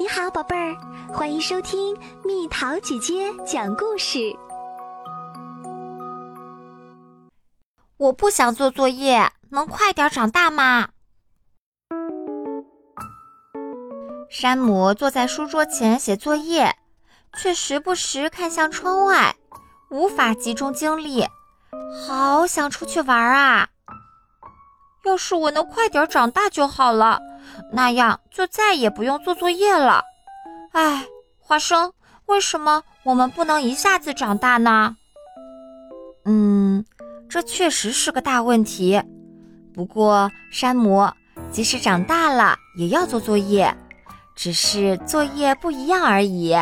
你好，宝贝儿，欢迎收听蜜桃姐姐讲故事。我不想做作业，能快点长大吗？山姆坐在书桌前写作业，却时不时看向窗外，无法集中精力。好想出去玩啊！要是我能快点长大就好了。那样就再也不用做作业了。哎，花生，为什么我们不能一下子长大呢？嗯，这确实是个大问题。不过，山姆，即使长大了也要做作业，只是作业不一样而已。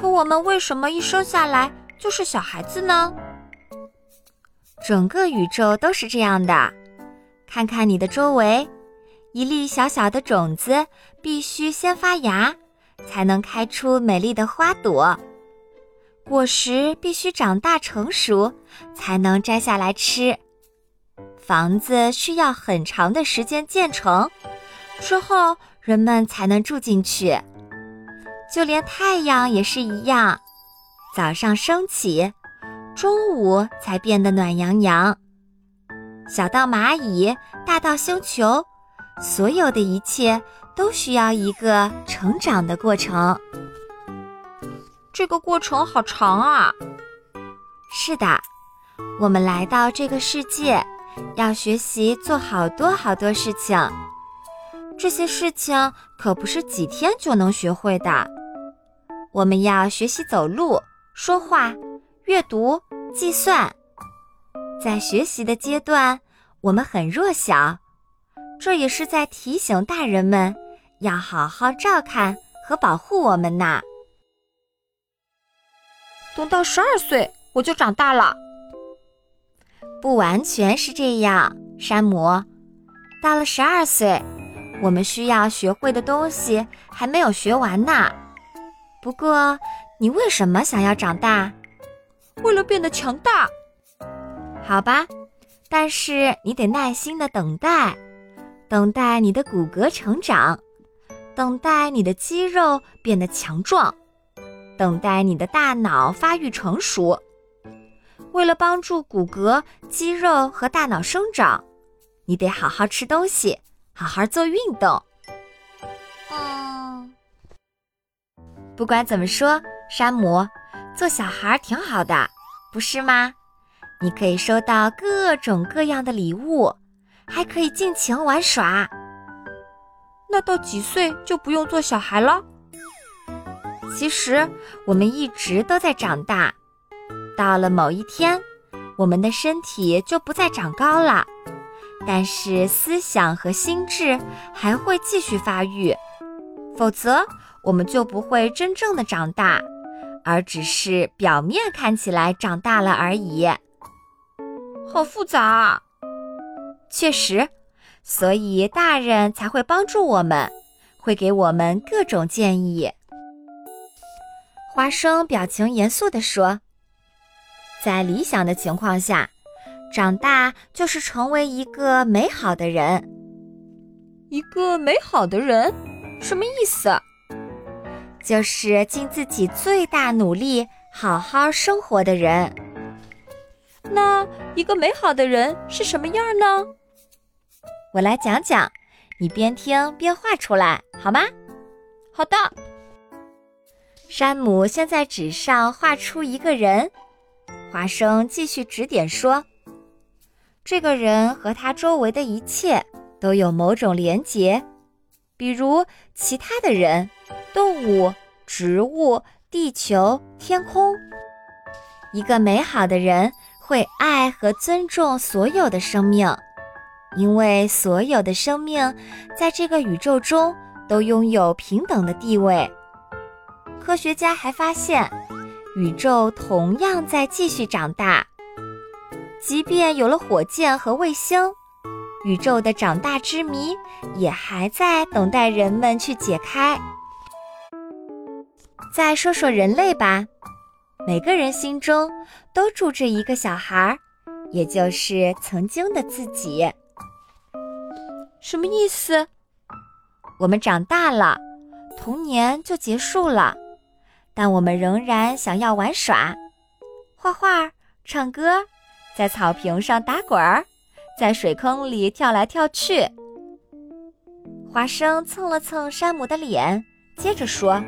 可我们为什么一生下来就是小孩子呢？整个宇宙都是这样的。看看你的周围。一粒小小的种子必须先发芽，才能开出美丽的花朵；果实必须长大成熟，才能摘下来吃；房子需要很长的时间建成，之后人们才能住进去。就连太阳也是一样，早上升起，中午才变得暖洋洋。小到蚂蚁，大到星球。所有的一切都需要一个成长的过程，这个过程好长啊！是的，我们来到这个世界，要学习做好多好多事情，这些事情可不是几天就能学会的。我们要学习走路、说话、阅读、计算，在学习的阶段，我们很弱小。这也是在提醒大人们要好好照看和保护我们呢。等到十二岁，我就长大了。不完全是这样，山姆。到了十二岁，我们需要学会的东西还没有学完呢。不过，你为什么想要长大？为了变得强大。好吧，但是你得耐心的等待。等待你的骨骼成长，等待你的肌肉变得强壮，等待你的大脑发育成熟。为了帮助骨骼、肌肉和大脑生长，你得好好吃东西，好好做运动。嗯，不管怎么说，山姆，做小孩挺好的，不是吗？你可以收到各种各样的礼物。还可以尽情玩耍。那到几岁就不用做小孩了？其实我们一直都在长大。到了某一天，我们的身体就不再长高了，但是思想和心智还会继续发育。否则，我们就不会真正的长大，而只是表面看起来长大了而已。好复杂。确实，所以大人才会帮助我们，会给我们各种建议。花生表情严肃地说：“在理想的情况下，长大就是成为一个美好的人。一个美好的人，什么意思？就是尽自己最大努力好好生活的人。那一个美好的人是什么样呢？”我来讲讲，你边听边画出来好吗？好的。山姆先在纸上画出一个人，华生继续指点说：“这个人和他周围的一切都有某种连结，比如其他的人、动物、植物、地球、天空。一个美好的人会爱和尊重所有的生命。”因为所有的生命在这个宇宙中都拥有平等的地位。科学家还发现，宇宙同样在继续长大。即便有了火箭和卫星，宇宙的长大之谜也还在等待人们去解开。再说说人类吧，每个人心中都住着一个小孩，也就是曾经的自己。什么意思？我们长大了，童年就结束了，但我们仍然想要玩耍、画画、唱歌，在草坪上打滚儿，在水坑里跳来跳去。花生蹭了蹭山姆的脸，接着说：“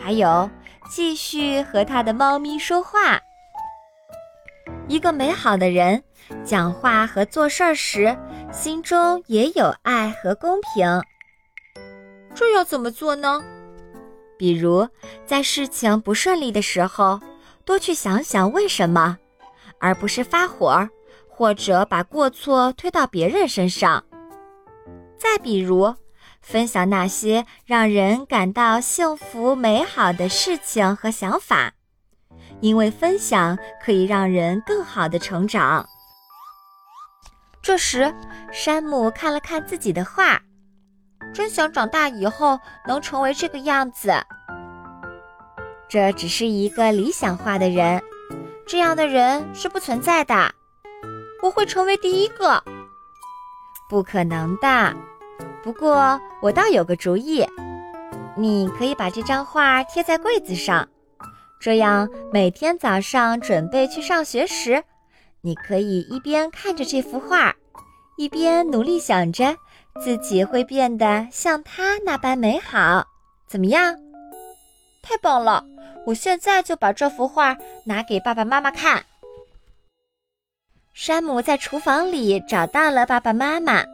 还有，继续和他的猫咪说话。一个美好的人，讲话和做事儿时，心中也有爱和公平。这要怎么做呢？比如，在事情不顺利的时候，多去想想为什么，而不是发火，或者把过错推到别人身上。”再比如，分享那些让人感到幸福美好的事情和想法，因为分享可以让人更好的成长。这时，山姆看了看自己的画，真想长大以后能成为这个样子。这只是一个理想化的人，这样的人是不存在的。我会成为第一个。不可能的。不过我倒有个主意，你可以把这张画贴在柜子上，这样每天早上准备去上学时，你可以一边看着这幅画，一边努力想着自己会变得像他那般美好。怎么样？太棒了！我现在就把这幅画拿给爸爸妈妈看。山姆在厨房里找到了爸爸妈妈，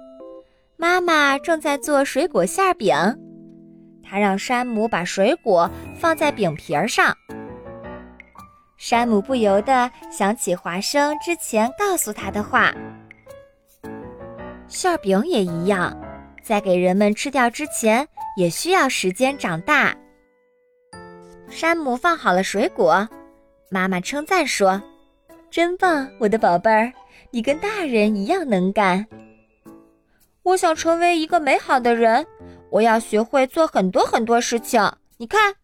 妈妈正在做水果馅饼，他让山姆把水果放在饼皮儿上。山姆不由得想起华生之前告诉他的话：馅饼也一样，在给人们吃掉之前，也需要时间长大。山姆放好了水果，妈妈称赞说。真棒，我的宝贝儿，你跟大人一样能干。我想成为一个美好的人，我要学会做很多很多事情。你看，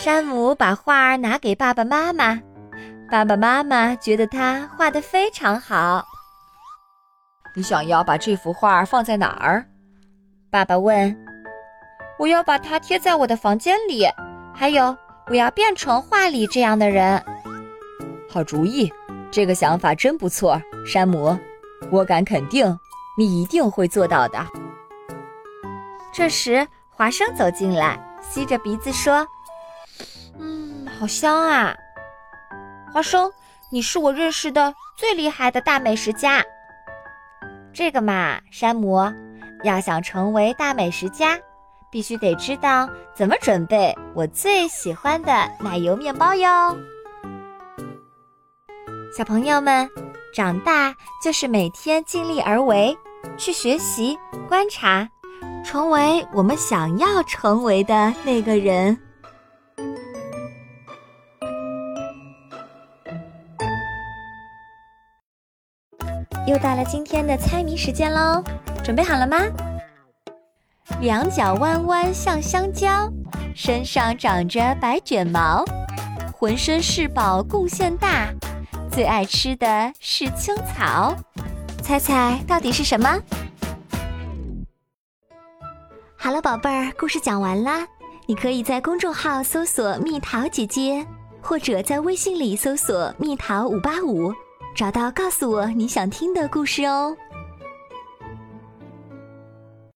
山姆把画儿拿给爸爸妈妈，爸爸妈妈觉得他画的非常好。你想要把这幅画放在哪儿？爸爸问。我要把它贴在我的房间里，还有，我要变成画里这样的人。好主意，这个想法真不错，山姆。我敢肯定，你一定会做到的。这时，华生走进来，吸着鼻子说：“嗯，好香啊！”花生，你是我认识的最厉害的大美食家。这个嘛，山姆，要想成为大美食家，必须得知道怎么准备我最喜欢的奶油面包哟。小朋友们，长大就是每天尽力而为，去学习、观察，成为我们想要成为的那个人。又到了今天的猜谜时间喽，准备好了吗？两脚弯弯像香蕉，身上长着白卷毛，浑身是宝贡献大。最爱吃的是青草，猜猜到底是什么？好了，宝贝儿，故事讲完啦。你可以在公众号搜索“蜜桃姐姐”，或者在微信里搜索“蜜桃五八五”，找到告诉我你想听的故事哦。